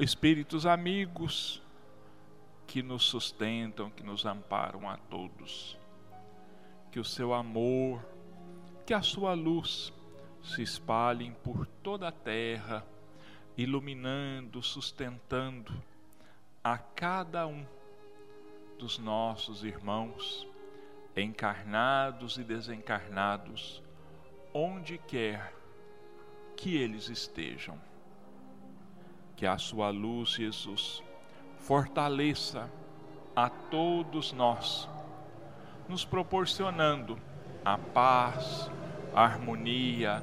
espíritos amigos que nos sustentam, que nos amparam a todos. Que o seu amor, que a sua luz se espalhem por toda a terra, iluminando, sustentando a cada um dos nossos irmãos, encarnados e desencarnados, onde quer que eles estejam. Que a sua luz, Jesus, fortaleça a todos nós, nos proporcionando a paz, a harmonia,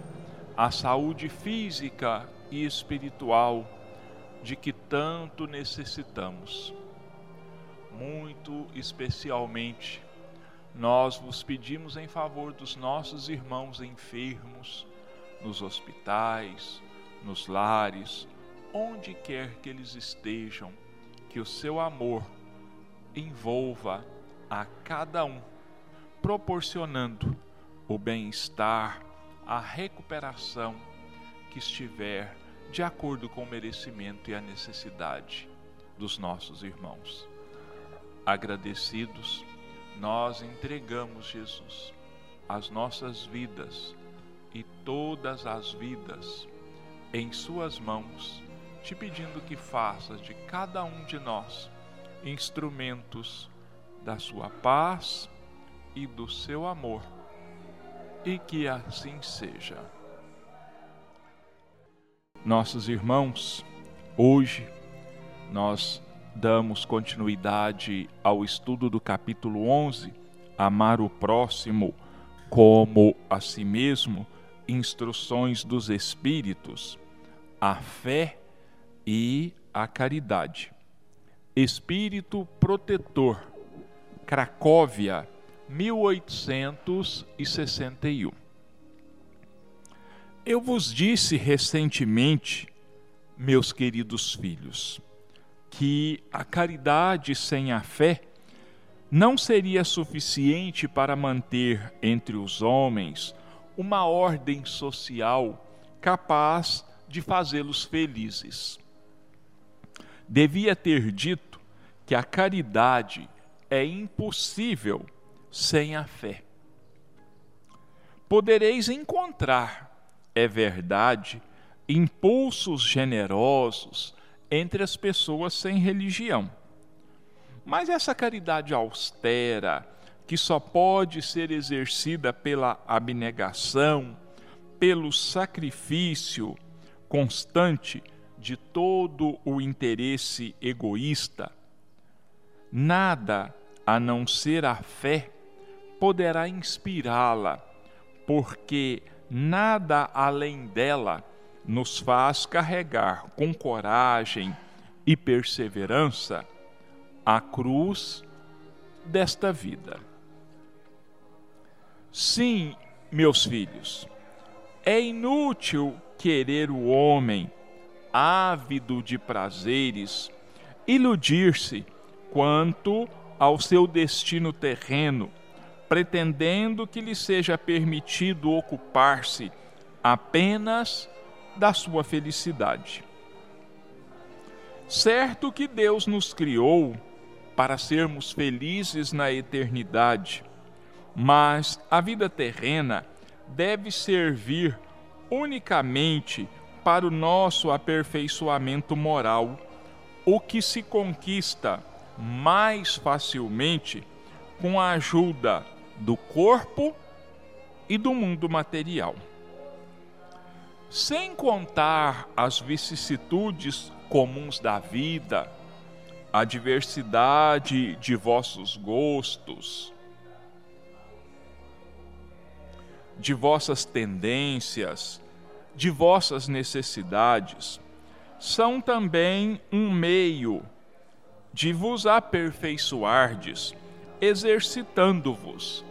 a saúde física e espiritual de que tanto necessitamos. Muito especialmente, nós vos pedimos em favor dos nossos irmãos enfermos, nos hospitais, nos lares, onde quer que eles estejam, que o seu amor envolva a cada um, proporcionando o bem-estar, a recuperação que estiver de acordo com o merecimento e a necessidade dos nossos irmãos. Agradecidos, nós entregamos, Jesus, as nossas vidas e todas as vidas em Suas mãos, te pedindo que faças de cada um de nós instrumentos da Sua paz e do seu amor, e que assim seja. Nossos irmãos, hoje nós damos continuidade ao estudo do capítulo 11, Amar o Próximo como a si mesmo, instruções dos Espíritos, a fé e a caridade. Espírito Protetor, Cracóvia, 1861. Eu vos disse recentemente, meus queridos filhos, que a caridade sem a fé não seria suficiente para manter entre os homens uma ordem social capaz de fazê-los felizes. Devia ter dito que a caridade é impossível sem a fé. Podereis encontrar é verdade, impulsos generosos entre as pessoas sem religião. Mas essa caridade austera, que só pode ser exercida pela abnegação, pelo sacrifício constante de todo o interesse egoísta, nada a não ser a fé poderá inspirá-la, porque nada além dela nos faz carregar com coragem e perseverança a cruz desta vida. Sim, meus filhos, é inútil querer o homem, ávido de prazeres, iludir-se quanto ao seu destino terreno pretendendo que lhe seja permitido ocupar-se apenas da sua felicidade. Certo que Deus nos criou para sermos felizes na eternidade, mas a vida terrena deve servir unicamente para o nosso aperfeiçoamento moral, o que se conquista mais facilmente com a ajuda do corpo e do mundo material. Sem contar as vicissitudes comuns da vida, a diversidade de vossos gostos, de vossas tendências, de vossas necessidades, são também um meio de vos aperfeiçoardes, exercitando-vos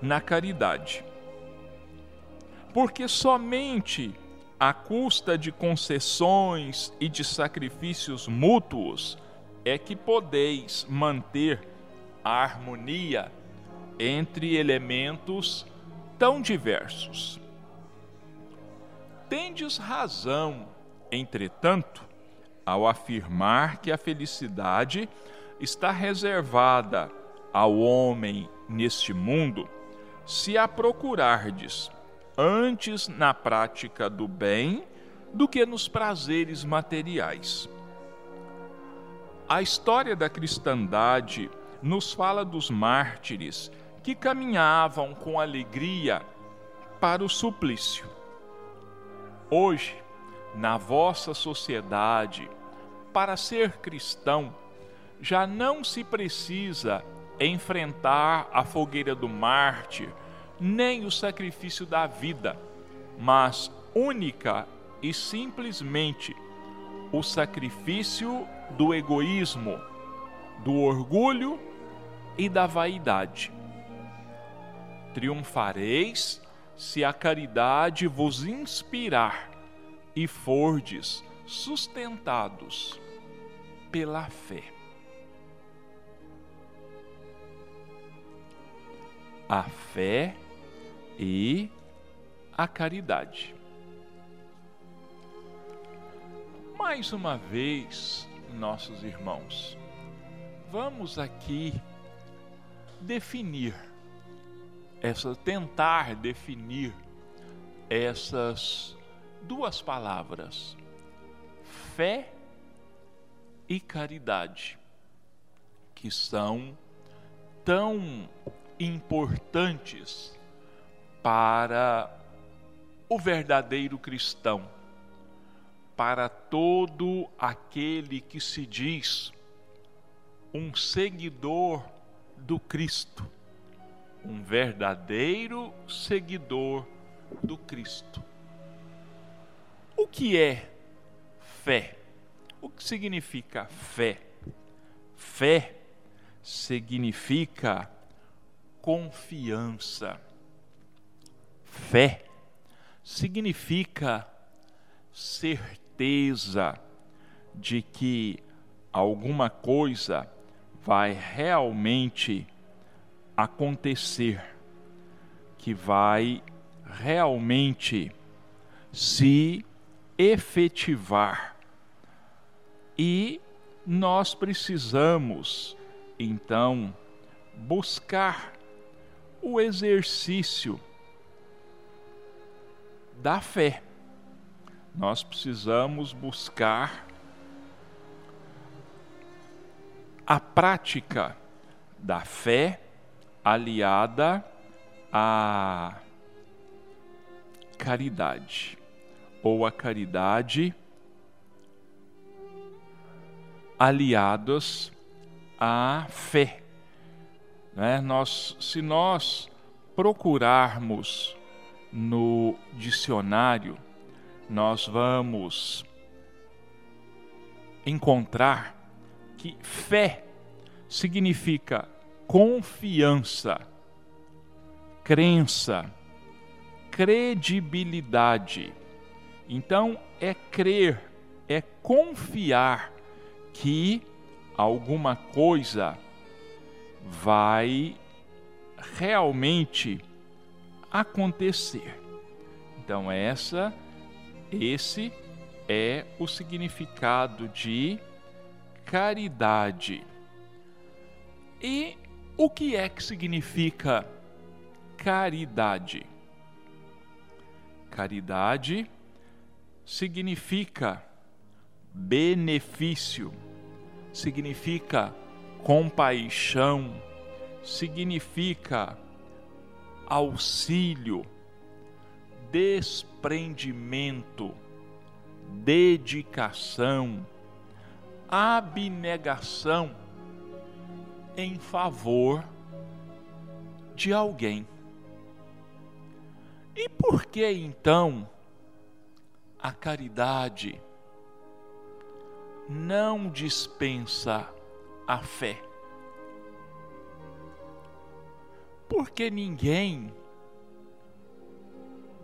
na caridade. Porque somente à custa de concessões e de sacrifícios mútuos é que podeis manter a harmonia entre elementos tão diversos. Tendes razão, entretanto, ao afirmar que a felicidade está reservada ao homem neste mundo, se a procurardes antes na prática do bem do que nos prazeres materiais. A história da cristandade nos fala dos mártires que caminhavam com alegria para o suplício. Hoje, na vossa sociedade, para ser cristão, já não se precisa enfrentar a fogueira do mártir, nem o sacrifício da vida, mas única e simplesmente o sacrifício do egoísmo, do orgulho e da vaidade. Triunfareis se a caridade vos inspirar e fordes sustentados pela fé. A fé e a caridade. Mais uma vez, nossos irmãos, vamos aqui definir essa tentar definir essas duas palavras, fé e caridade, que são tão importantes para o verdadeiro cristão, para todo aquele que se diz um seguidor do Cristo, um verdadeiro seguidor do Cristo. O que é fé? O que significa fé? Fé significa confiança. Fé significa certeza de que alguma coisa vai realmente acontecer, que vai realmente se efetivar. E nós precisamos, então, buscar o exercício da fé. Nós precisamos buscar a prática da fé aliada à caridade ou a caridade aliados à fé. Né? Nós, se nós procurarmos no dicionário, nós vamos encontrar que fé significa confiança, crença, credibilidade então, é crer, é confiar que alguma coisa vai realmente acontecer. Então, essa esse é o significado de caridade. E o que é que significa caridade? Caridade significa benefício, significa compaixão, significa auxílio, desprendimento, dedicação, abnegação em favor de alguém. E por que então a caridade não dispensa a fé. Porque ninguém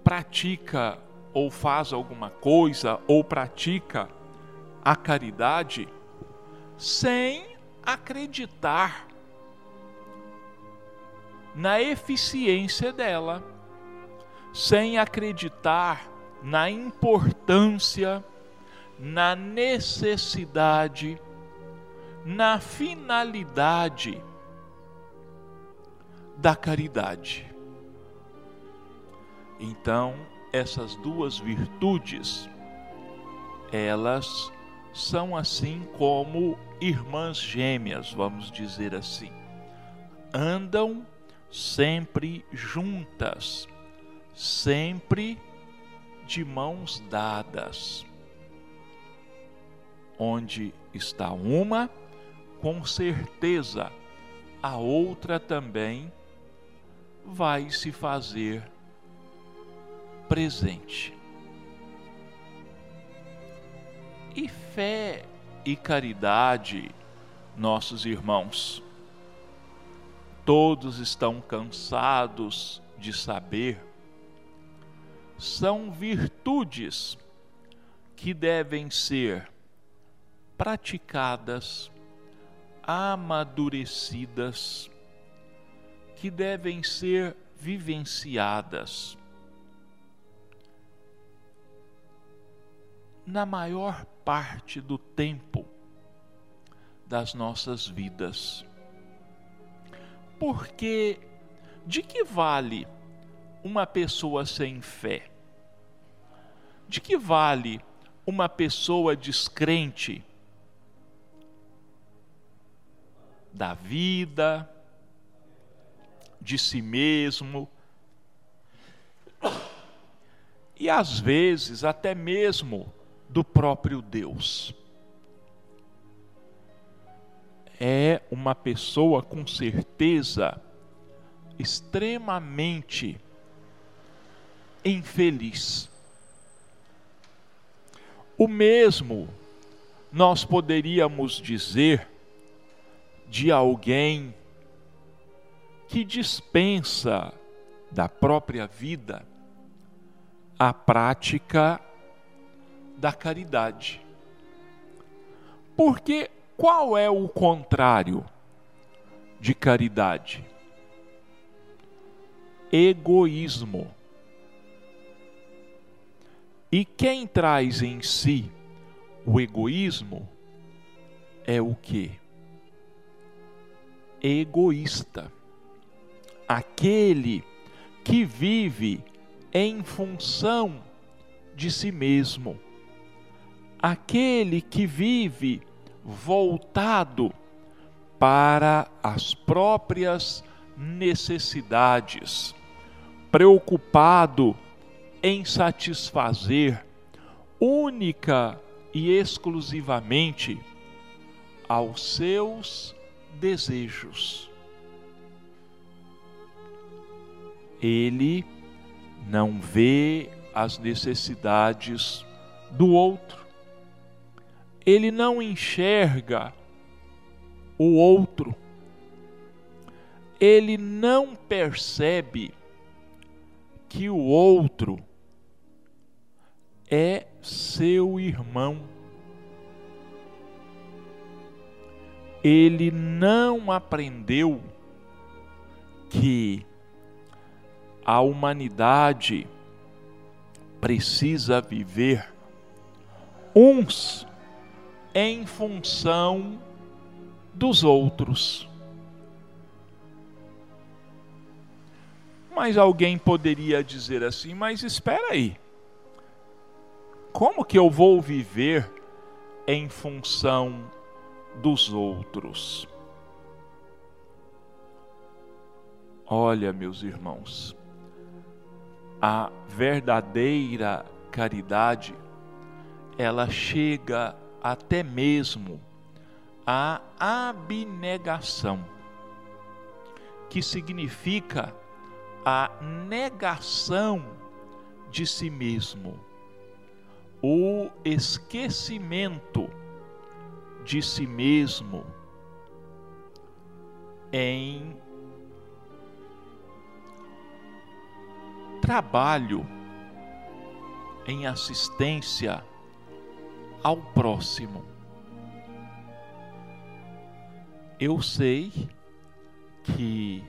pratica ou faz alguma coisa ou pratica a caridade sem acreditar na eficiência dela, sem acreditar na importância na necessidade, na finalidade da caridade. Então, essas duas virtudes, elas são assim como irmãs gêmeas, vamos dizer assim. Andam sempre juntas, sempre de mãos dadas. Onde está uma, com certeza a outra também vai se fazer presente. E fé e caridade, nossos irmãos, todos estão cansados de saber, são virtudes que devem ser praticadas, amadurecidas, que devem ser vivenciadas. Na maior parte do tempo das nossas vidas. Porque de que vale uma pessoa sem fé? De que vale uma pessoa descrente da vida, de si mesmo, e às vezes até mesmo do próprio Deus. É uma pessoa com certeza extremamente infeliz. O mesmo nós poderíamos dizer de alguém que dispensa da própria vida a prática da caridade. Porque qual é o contrário de caridade? Egoísmo. E quem traz em si o egoísmo é o que? Egoísta. Aquele que vive em função de si mesmo aquele que vive voltado para as próprias necessidades, preocupado em satisfazer única e exclusivamente aos seus desejos. Ele não vê as necessidades do outro ele não enxerga o outro, ele não percebe que o outro é seu irmão. Ele não aprendeu que a humanidade precisa viver uns em função dos outros. Mas alguém poderia dizer assim: mas espera aí, como que eu vou viver em função dos outros? Olha, meus irmãos, a verdadeira caridade, ela chega até mesmo a abnegação, que significa a negação de si mesmo, o esquecimento de si mesmo em trabalho, em assistência ao próximo. Eu sei que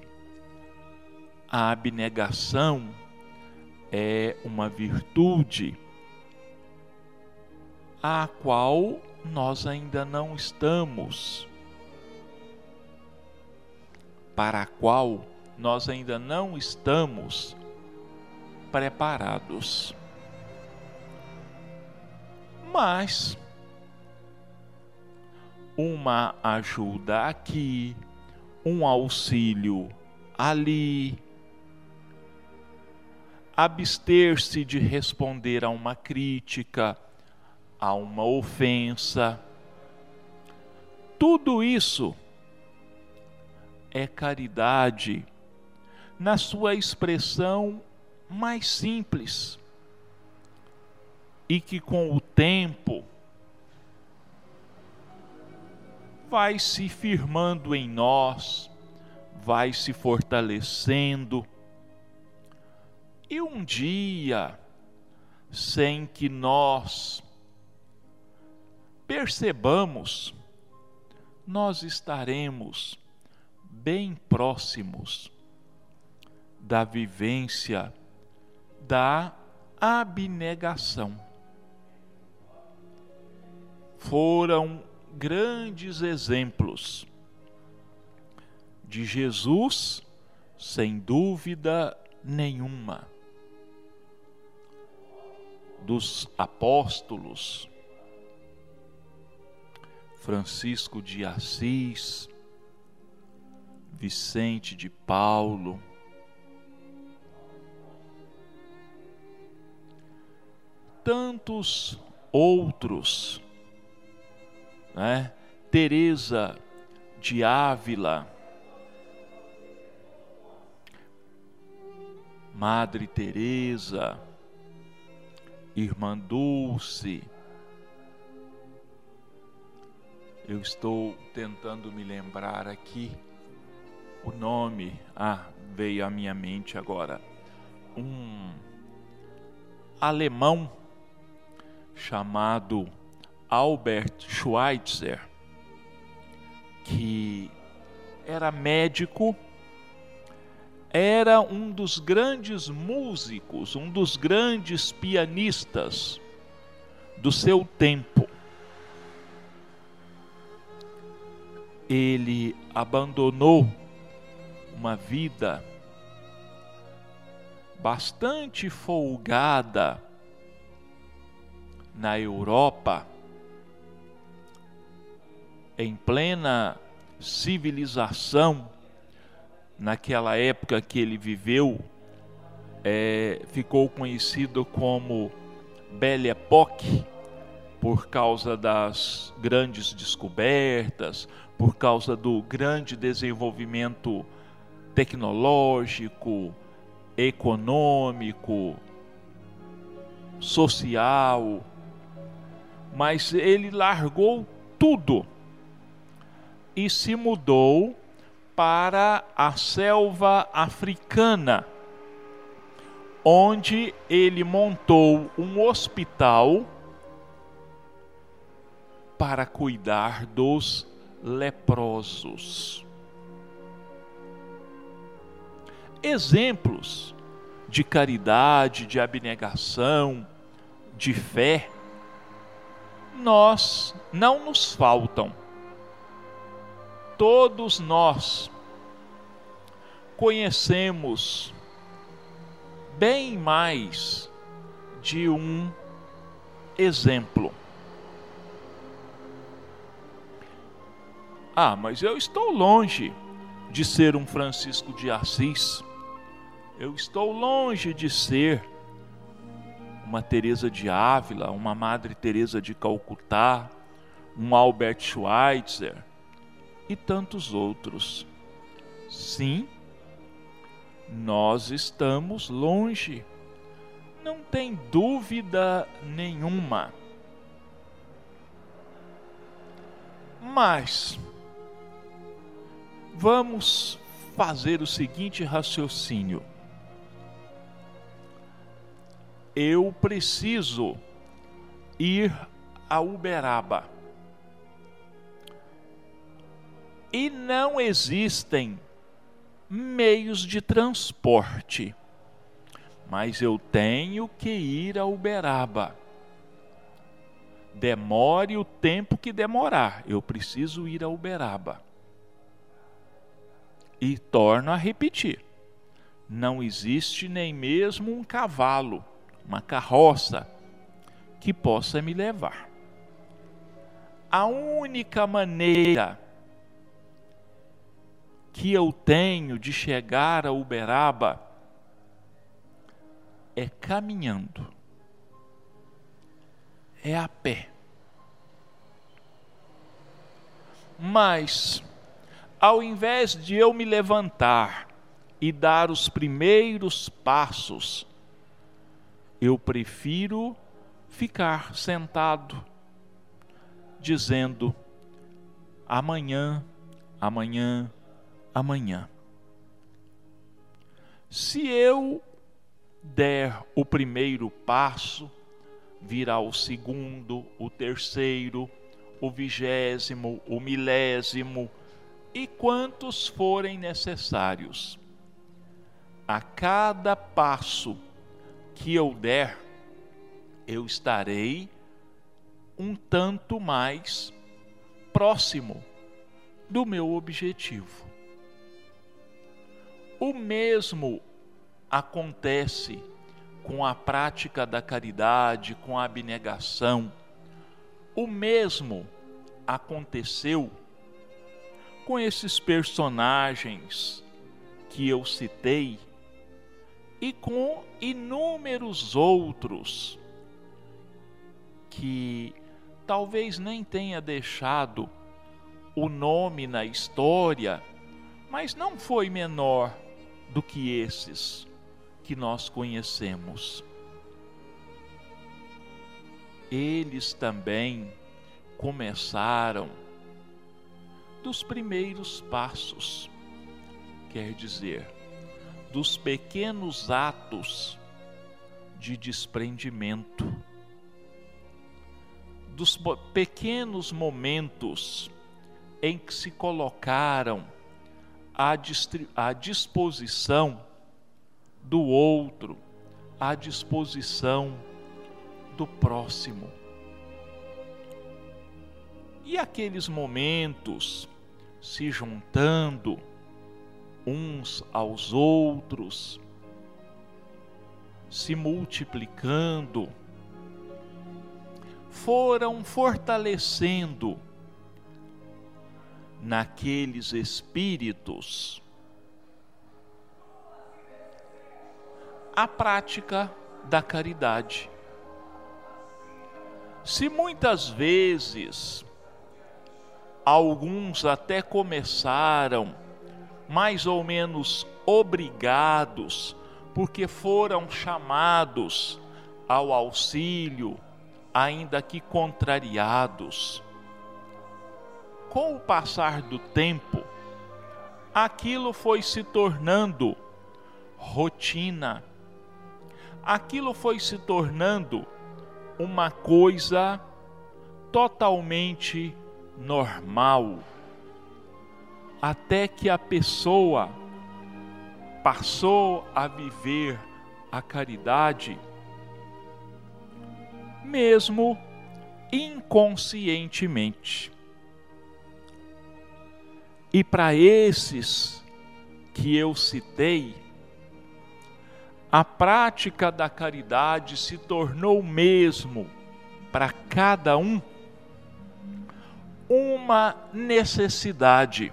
a abnegação é uma virtude a qual nós ainda não estamos, para a qual nós ainda não estamos preparados. Mas uma ajuda aqui, um auxílio ali, abster-se de responder a uma crítica, a uma ofensa. Tudo isso é caridade na sua expressão mais simples e que com o tempo vai se firmando em nós, vai se fortalecendo. E um dia, sem que nós percebamos, nós estaremos bem próximos da vivência da abnegação. Foram grandes exemplos de Jesus, sem dúvida nenhuma, dos apóstolos, Francisco de Assis, Vicente de Paulo, tantos outros, né? Teresa de Ávila, Madre Teresa, Irmã Dulce, eu estou tentando me lembrar aqui o nome, ah, veio à minha mente agora, um alemão chamado Albert Schweitzer, que era médico, era um dos grandes músicos, um dos grandes pianistas do seu tempo. Ele abandonou uma vida bastante folgada na Europa, em plena civilização, naquela época que ele viveu, é, ficou conhecido como Belle Époque, por causa das grandes descobertas, por causa do grande desenvolvimento tecnológico, econômico, social, mas ele largou tudo e se mudou para a selva africana, onde ele montou um hospital para cuidar dos leprosos. Exemplos de caridade, de abnegação, de fé, nós não nos faltam. Todos nós conhecemos bem mais de um exemplo. Ah, mas eu estou longe de ser um Francisco de Assis. Eu estou longe de ser uma Teresa de Ávila, uma Madre Teresa de Calcutá, um Albert Schweitzer e tantos outros. Sim, nós estamos longe. Não tem dúvida nenhuma. Mas vamos fazer o seguinte raciocínio eu preciso ir a Uberaba. E não existem meios de transporte, mas eu tenho que ir a Uberaba. demore o tempo que demorar, eu preciso ir a Uberaba. E torno a repetir: não existe nem mesmo um cavalo, uma carroça, que possa me levar. A única maneira que eu tenho de chegar a Uberaba é caminhando, é a pé. Mas, ao invés de eu me levantar e dar os primeiros passos, eu prefiro ficar sentado, dizendo: amanhã, amanhã, amanhã. Se eu der o primeiro passo, virá o segundo, o terceiro, o vigésimo, o milésimo e quantos forem necessários. A cada passo que eu der, eu estarei um tanto mais próximo do meu objetivo. O mesmo acontece com a prática da caridade, com a abnegação. O mesmo aconteceu com esses personagens que eu citei e com inúmeros outros que talvez nem tenha deixado o nome na história, mas não foi menor do que esses que nós conhecemos. Eles também começaram dos primeiros passos, quer dizer, dos pequenos atos de desprendimento, dos pequenos momentos em que se colocaram à disposição do outro, à disposição do próximo. E aqueles momentos se juntando uns aos outros, se multiplicando, foram fortalecendo naqueles espíritos a prática da caridade. Se muitas vezes alguns até começaram mais ou menos obrigados, porque foram chamados ao auxílio, ainda que contrariados com o passar do tempo, aquilo foi se tornando rotina, aquilo foi se tornando uma coisa totalmente normal, até que a pessoa passou a viver a caridade, mesmo inconscientemente. E para esses que eu citei, a prática da caridade se tornou mesmo para cada um uma necessidade,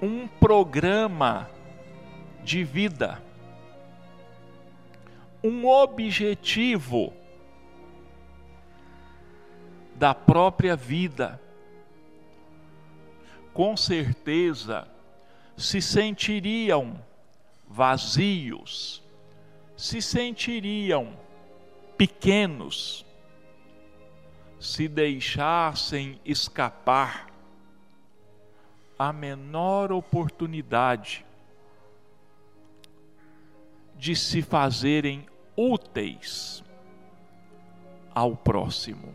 um programa de vida, um objetivo da própria vida com certeza se sentiriam vazios, se sentiriam pequenos, se deixassem escapar a menor oportunidade de se fazerem úteis ao próximo.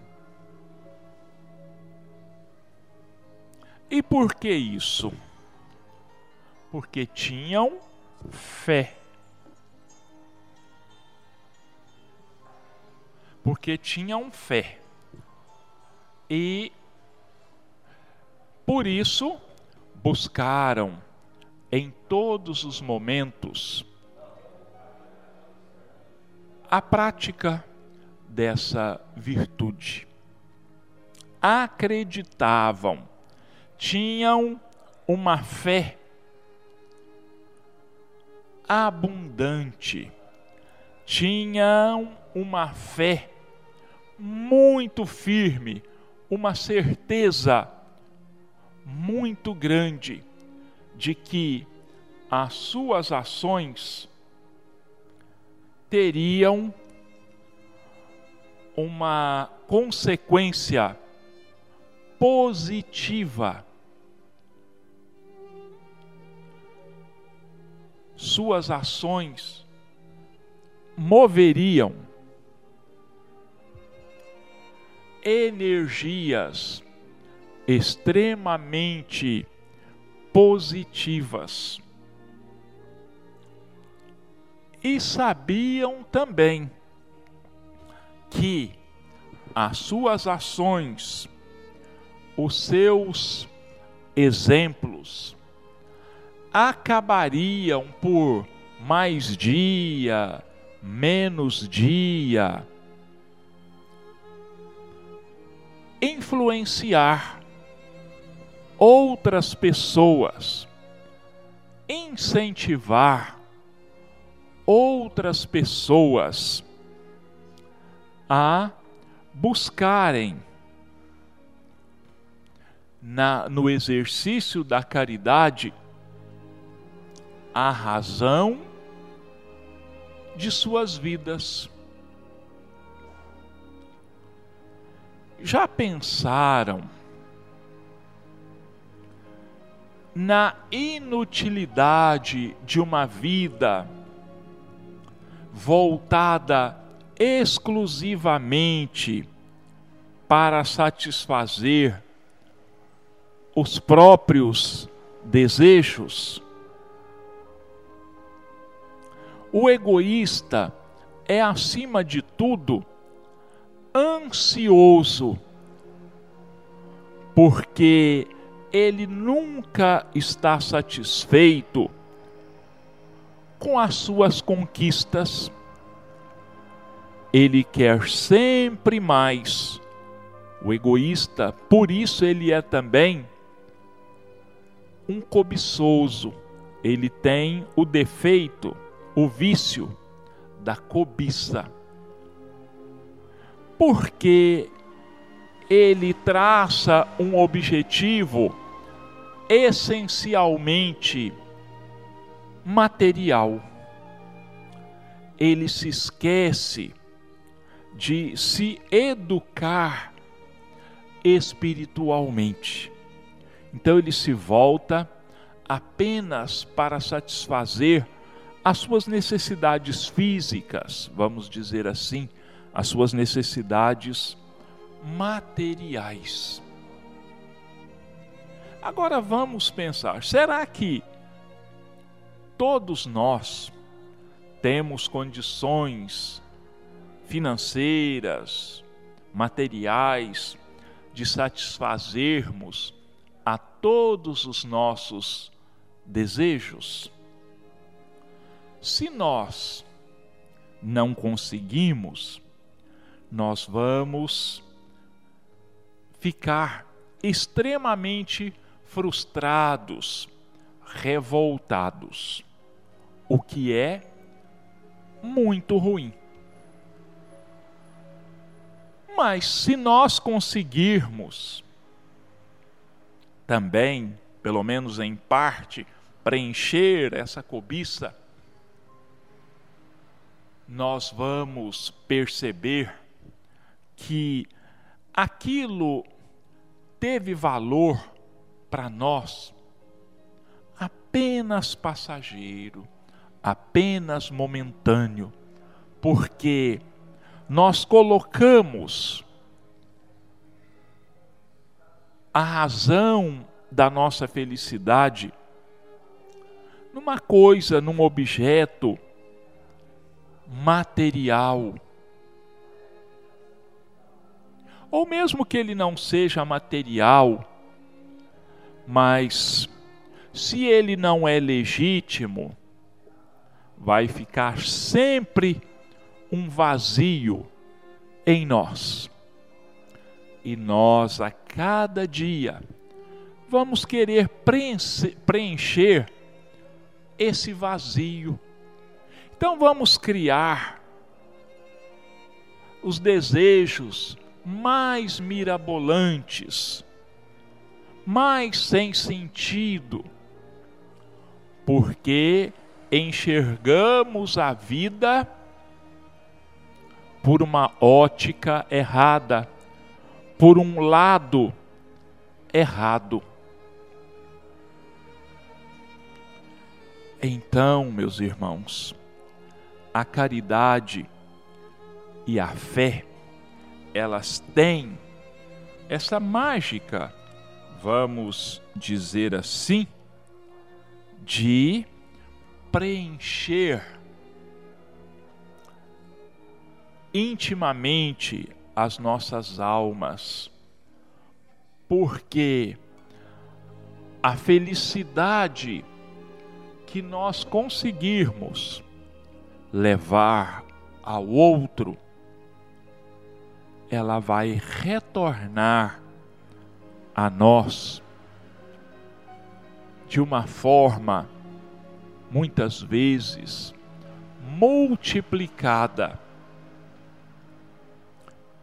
E por que isso? Porque tinham fé. porque tinham fé. E por isso buscaram em todos os momentos a prática dessa virtude. Acreditavam, tinham uma fé abundante, tinham uma fé muito firme, uma certeza muito grande de que as suas ações teriam uma consequência positiva. Suas ações moveriam energias extremamente positivas. E sabiam também que as suas ações, os seus exemplos, acabariam por mais dia, menos dia, influenciar outras pessoas, incentivar outras pessoas a buscarem na, no exercício da caridade a razão de suas vidas. Já pensaram na inutilidade de uma vida voltada exclusivamente para satisfazer os próprios desejos? O egoísta é, acima de tudo, ansioso, porque ele nunca está satisfeito com as suas conquistas. Ele quer sempre mais. O egoísta, por isso ele é também um cobiçoso. Ele tem o defeito, o vício da cobiça. Porque ele traça um objetivo essencialmente material. Ele se esquece de se educar espiritualmente. Então ele se volta apenas para satisfazer as suas necessidades físicas, vamos dizer assim, as suas necessidades materiais. Agora vamos pensar: será que todos nós temos condições financeiras, materiais, de satisfazermos a todos os nossos desejos? Se nós não conseguimos, nós vamos ficar extremamente frustrados, revoltados, o que é muito ruim. Mas se nós conseguirmos também, pelo menos em parte, preencher essa cobiça, nós vamos perceber que aquilo teve valor para nós. Apenas passageiro, apenas momentâneo, porque nós colocamos a razão da nossa felicidade numa coisa, num objeto material. ou mesmo que ele não seja material, mas se ele não é legítimo, vai ficar sempre um vazio em nós. E nós, a cada dia, vamos querer preencher esse vazio. Então vamos criar os desejos mais mirabolantes, mais sem sentido, porque enxergamos a vida por uma ótica errada, por um lado errado. Então, meus irmãos, a caridade e a fé, elas têm essa mágica, vamos dizer assim, de preencher intimamente as nossas almas, porque a felicidade que nós conseguirmos levar ao outro ela vai retornar a nós de uma forma, muitas vezes, multiplicada,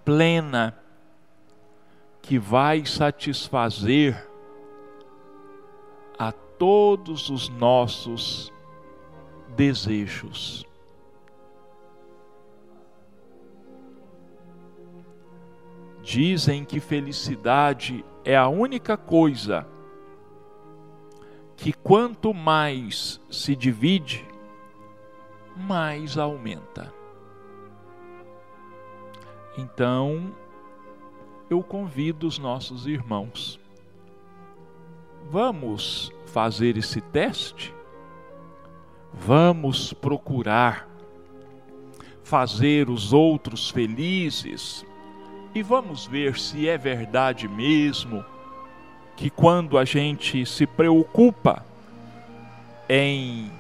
plena, que vai satisfazer a todos os nossos desejos. Dizem que felicidade é a única coisa que quanto mais se divide, mais aumenta. Então, eu convido os nossos irmãos. Vamos fazer esse teste? Vamos procurar fazer os outros felizes e vamos ver se é verdade mesmo que quando a gente se preocupa em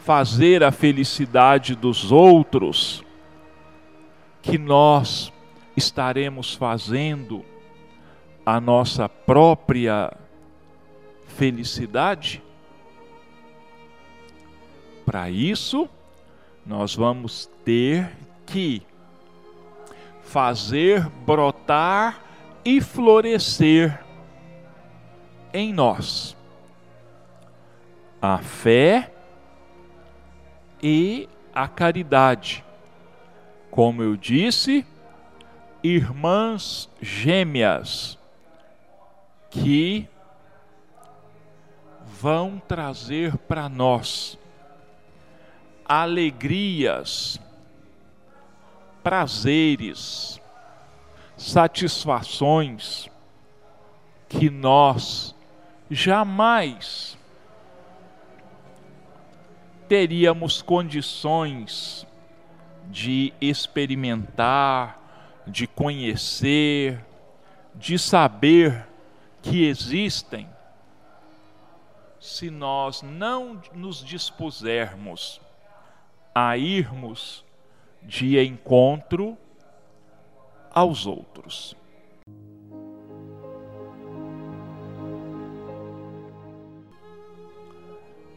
fazer a felicidade dos outros, que nós estaremos fazendo a nossa própria felicidade? Para isso, nós vamos ter que fazer brotar e florescer em nós a fé e a caridade. Como eu disse, irmãs gêmeas que vão trazer para nós alegrias prazeres, satisfações que nós jamais teríamos condições de experimentar, de conhecer, de saber que existem, se nós não nos dispusermos a irmos de encontro aos outros.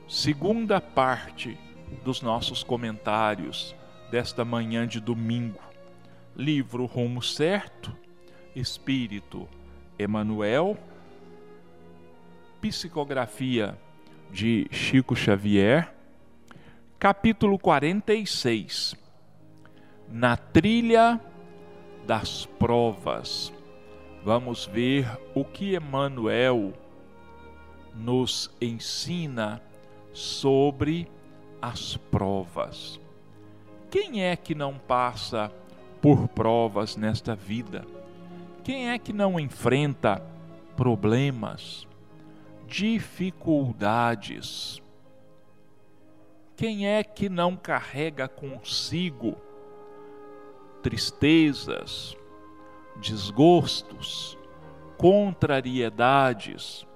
Segunda parte dos nossos comentários desta manhã de domingo. Livro Rumo Certo, Espírito Emanuel, Psicografia de Chico Xavier, capítulo 46 na trilha das provas. Vamos ver o que Emmanuel nos ensina sobre as provas. Quem é que não passa por provas nesta vida? Quem é que não enfrenta problemas, dificuldades? Quem é que não carrega consigo tristezas, desgostos, contrariedades.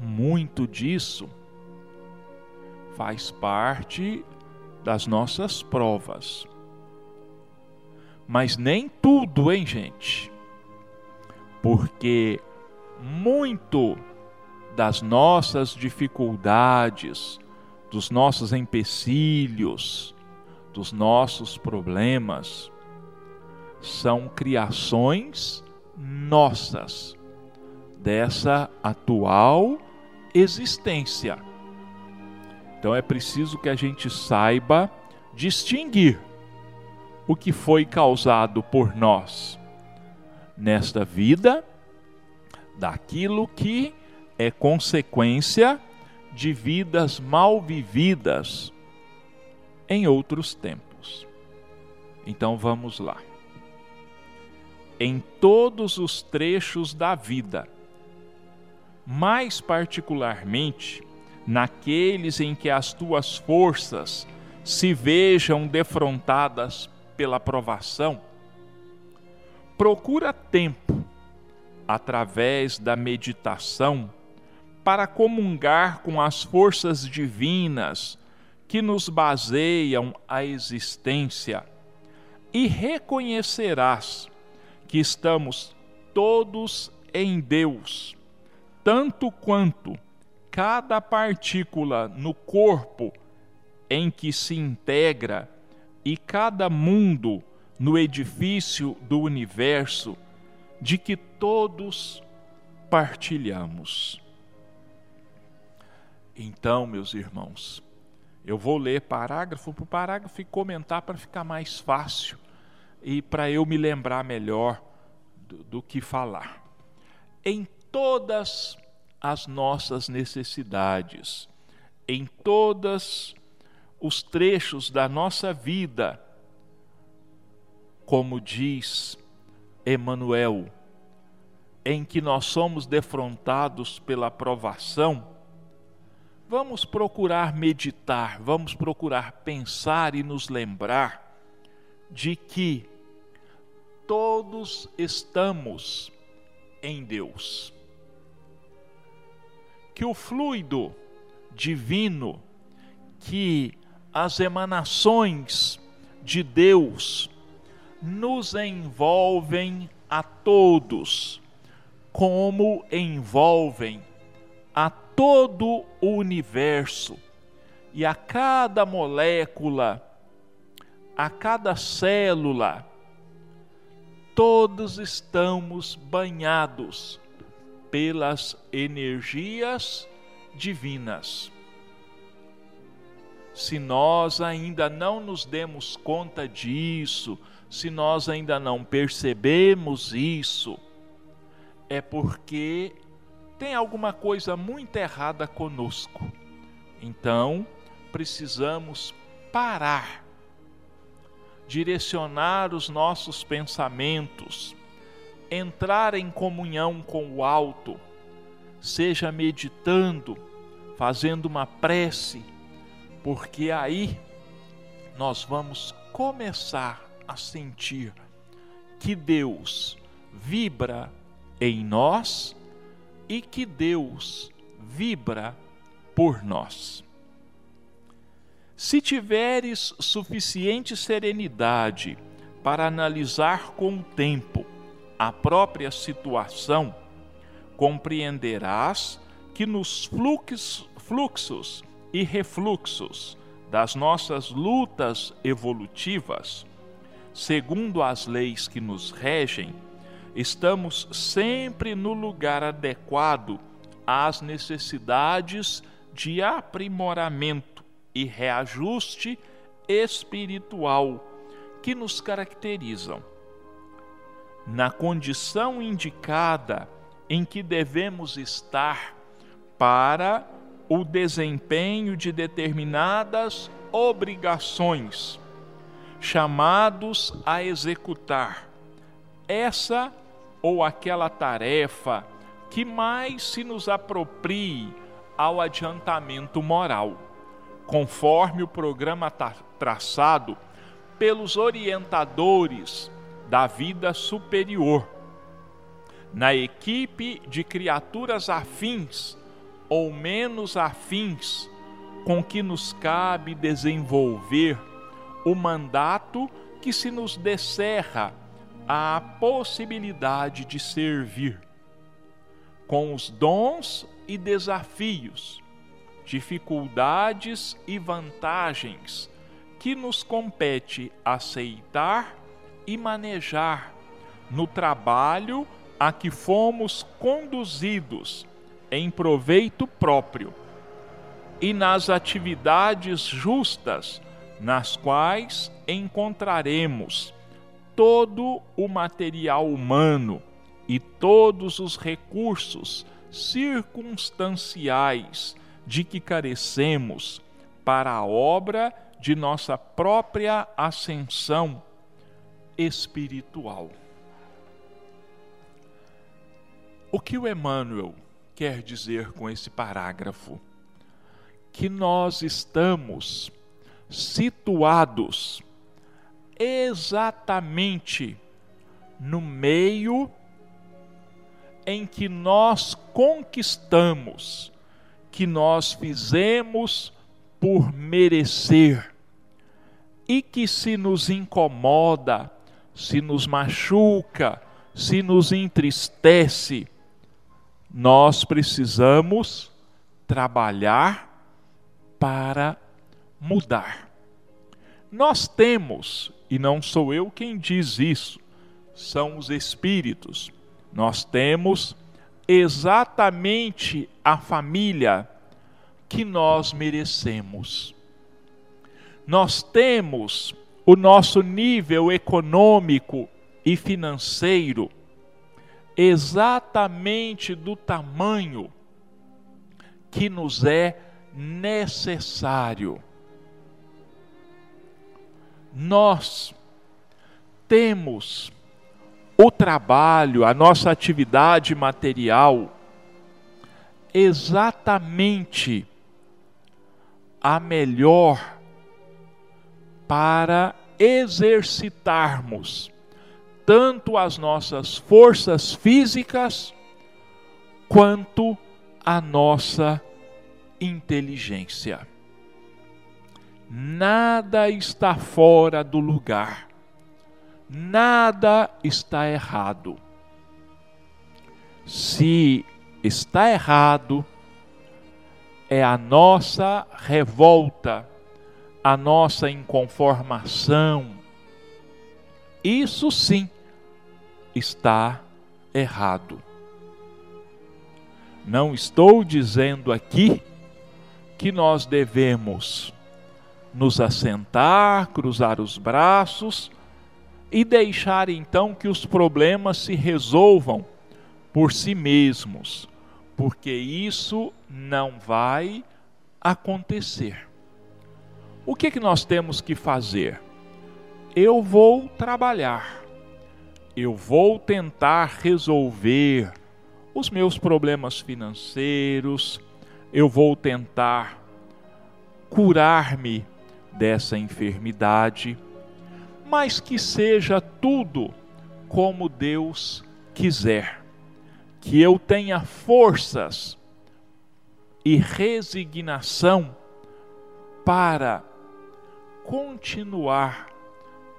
Muito disso faz parte das nossas provas. Mas nem tudo, hein, gente? Porque muito das nossas dificuldades, dos nossos empecilhos, dos nossos problemas, são criações nossas, dessa atual existência. Então é preciso que a gente saiba distinguir o que foi causado por nós nesta vida daquilo que é consequência de vidas mal vividas em outros tempos. Então vamos lá. Em todos os trechos da vida, mais particularmente naqueles em que as tuas forças se vejam defrontadas pela provação, procura tempo, através da meditação, para comungar com as forças divinas que nos baseiam a existência e reconhecerás que estamos todos em Deus, tanto quanto cada partícula no corpo em que se integra e cada mundo no edifício do universo de que todos partilhamos. Então, meus irmãos, eu vou ler parágrafo por parágrafo e comentar para ficar mais fácil e para eu me lembrar melhor do, do que falar. Em todas as nossas necessidades, em todos os trechos da nossa vida, como diz Emmanuel, em que nós somos defrontados pela provação, vamos procurar meditar, vamos procurar pensar e nos lembrar de que todos estamos em Deus. Que o fluido divino, que as emanações de Deus nos envolvem a todos, como envolvem a todo o universo e a cada molécula, a cada célula, todos estamos banhados pelas energias divinas. Se nós ainda não nos demos conta disso, se nós ainda não percebemos isso, é porque tem alguma coisa muito errada conosco. Então, precisamos parar, direcionar os nossos pensamentos, entrar em comunhão com o alto, seja meditando, fazendo uma prece, porque aí nós vamos começar a sentir que Deus vibra em nós e que Deus vibra por nós. Se tiveres suficiente serenidade para analisar com o tempo a própria situação, compreenderás que nos fluxos, fluxos e refluxos das nossas lutas evolutivas, segundo as leis que nos regem, estamos sempre no lugar adequado às necessidades de aprimoramento e reajuste espiritual que nos caracterizam. Na condição indicada em que devemos estar para o desempenho de determinadas obrigações, chamados a executar essa ou aquela tarefa que mais se nos aproprie ao adiantamento moral, conforme o programa traçado pelos orientadores da vida superior. Na equipe de criaturas afins ou menos afins com que nos cabe desenvolver o mandato que se nos descerra a possibilidade de servir, com os dons e desafios, dificuldades e vantagens que nos compete aceitar e manejar no trabalho a que fomos conduzidos em proveito próprio e nas atividades justas nas quais encontraremos todo o material humano e todos os recursos circunstanciais de que carecemos para a obra de nossa própria ascensão espiritual. O que o Emmanuel quer dizer com esse parágrafo? Que nós estamos situados exatamente no meio em que nós conquistamos, que nós fizemos por merecer, e que se nos incomoda, se nos machuca, se nos entristece, nós precisamos trabalhar para mudar. Nós temos, e não sou eu quem diz isso, são os espíritos. Nós temos exatamente a família que nós merecemos. Nós temos o nosso nível econômico e financeiro exatamente do tamanho que nos é necessário. Nós temos o trabalho, a nossa atividade material, exatamente a melhor para exercitarmos tanto as nossas forças físicas quanto a nossa inteligência. Nada está fora do lugar, nada está errado. Se está errado, é a nossa revolta, a nossa inconformação. Isso sim está errado. Não estou dizendo aqui que nós devemos nos assentar, cruzar os braços e deixar então que os problemas se resolvam por si mesmos, porque isso não vai acontecer. O que, que nós temos que fazer? Eu vou trabalhar, eu vou tentar resolver os meus problemas financeiros, eu vou tentar curar-me dessa enfermidade, mas que seja tudo como Deus quiser, que eu tenha forças e resignação para continuar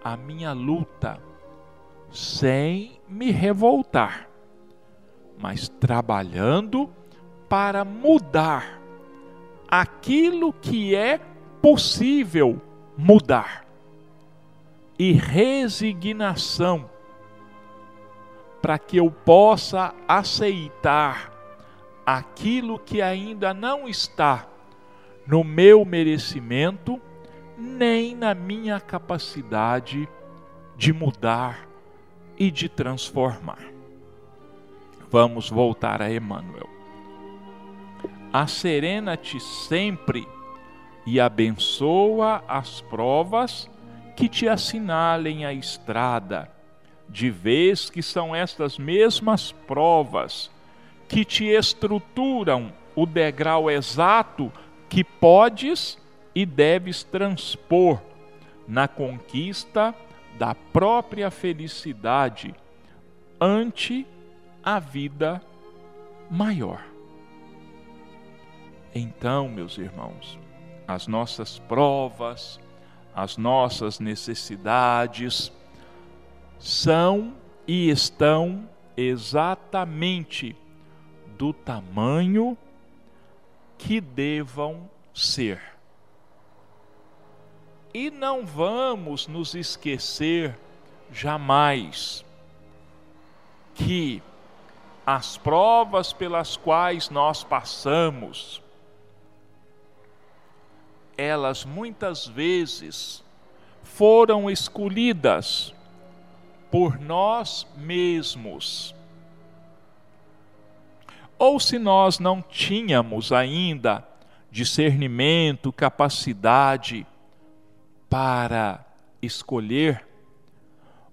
a minha luta sem me revoltar, mas trabalhando para mudar aquilo que é possível mudar e resignação para que eu possa aceitar aquilo que ainda não está no meu merecimento nem na minha capacidade de mudar e de transformar. Vamos voltar a Emmanuel. Acerena-te sempre e abençoa as provas que te assinalem a estrada, de vez que são estas mesmas provas que te estruturam o degrau exato que podes e deves transpor na conquista da própria felicidade ante a vida maior. Então, meus irmãos, as nossas provas, as nossas necessidades são e estão exatamente do tamanho que devam ser. E não vamos nos esquecer jamais que as provas pelas quais nós passamos, elas muitas vezes foram escolhidas por nós mesmos. Ou se nós não tínhamos ainda discernimento, capacidade para escolher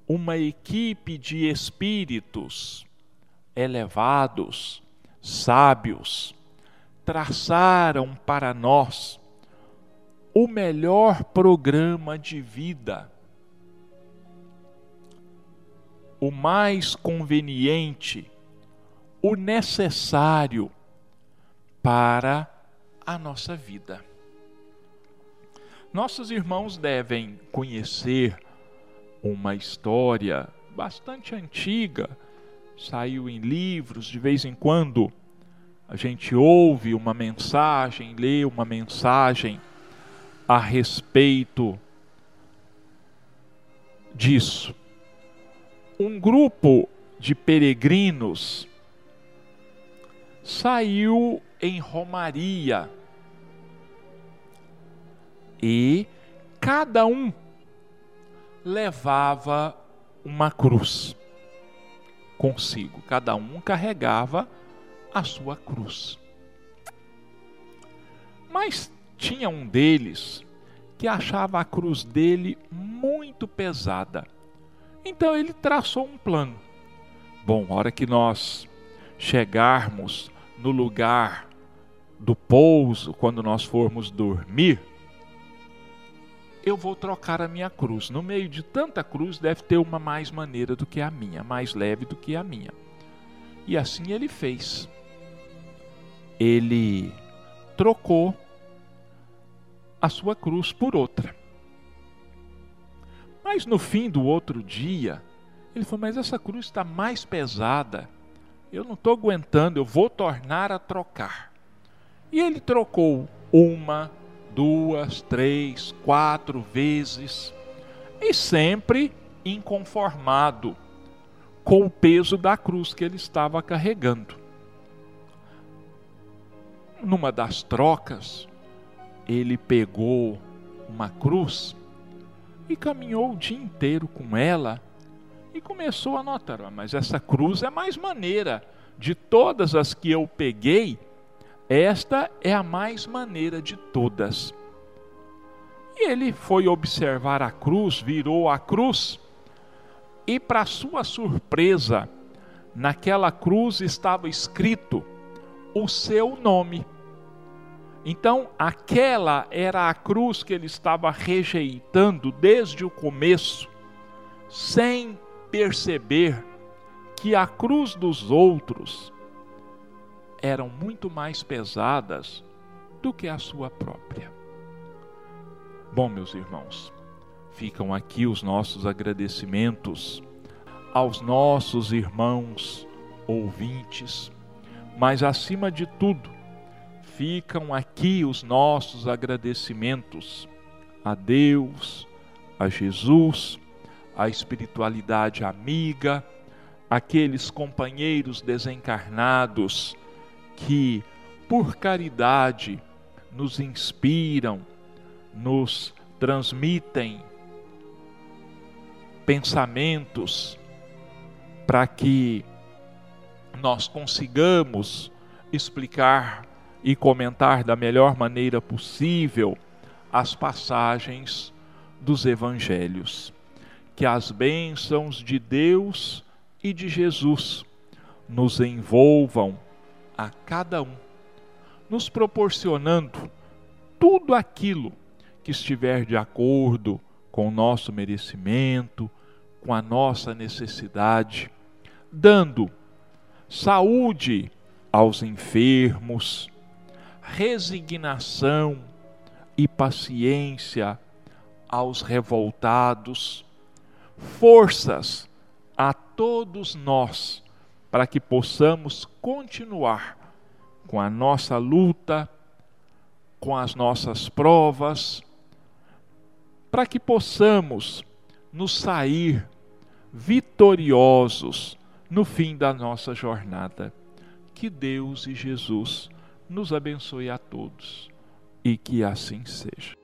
uma equipe de espíritos elevados, sábios, traçaram para nós o melhor programa de vida, o mais conveniente, o necessário para a nossa vida. Nossos irmãos devem conhecer uma história bastante antiga, saiu em livros, de vez em quando a gente ouve uma mensagem, lê uma mensagem a respeito disso. Um grupo de peregrinos saiu em Romaria e cada um levava uma cruz consigo, cada um carregava a sua cruz. Mas tinha um deles que achava a cruz dele muito pesada. Então ele traçou um plano. Bom, hora que nós chegarmos no lugar do pouso, quando nós formos dormir, eu vou trocar a minha cruz. No meio de tanta cruz, deve ter uma mais maneira do que a minha, mais leve do que a minha. E assim ele fez. Ele trocou a sua cruz por outra. Mas no fim do outro dia, ele falou: Mas essa cruz está mais pesada. Eu não estou aguentando, eu vou tornar a trocar. E ele trocou uma, duas, três, quatro vezes, e sempre inconformado com o peso da cruz que ele estava carregando. Numa das trocas, ele pegou uma cruz e caminhou o dia inteiro com ela e começou a notar: mas essa cruz é mais maneira. De todas as que eu peguei, esta é a mais maneira de todas. E ele foi observar a cruz, virou a cruz, e para sua surpresa, naquela cruz estava escrito o seu nome. Então, aquela era a cruz que ele estava rejeitando desde o começo, sem perceber que a cruz dos outros eram muito mais pesadas do que a sua própria. Bom, meus irmãos, ficam aqui os nossos agradecimentos aos nossos irmãos ouvintes, mas acima de tudo, ficam aqui os nossos agradecimentos a Deus, a Jesus, a espiritualidade amiga, aqueles companheiros desencarnados que, por caridade, nos inspiram, nos transmitem pensamentos para que nós consigamos explicar e comentar da melhor maneira possível as passagens dos evangelhos. Que as bênçãos de Deus e de Jesus nos envolvam a cada um, nos proporcionando tudo aquilo que estiver de acordo com o nosso merecimento, com a nossa necessidade, dando saúde aos enfermos, resignação e paciência aos revoltados, forças a todos nós para que possamos continuar com a nossa luta, com as nossas provas, para que possamos nos sair vitoriosos no fim da nossa jornada. Que Deus e Jesus nos abençoe a todos e que assim seja.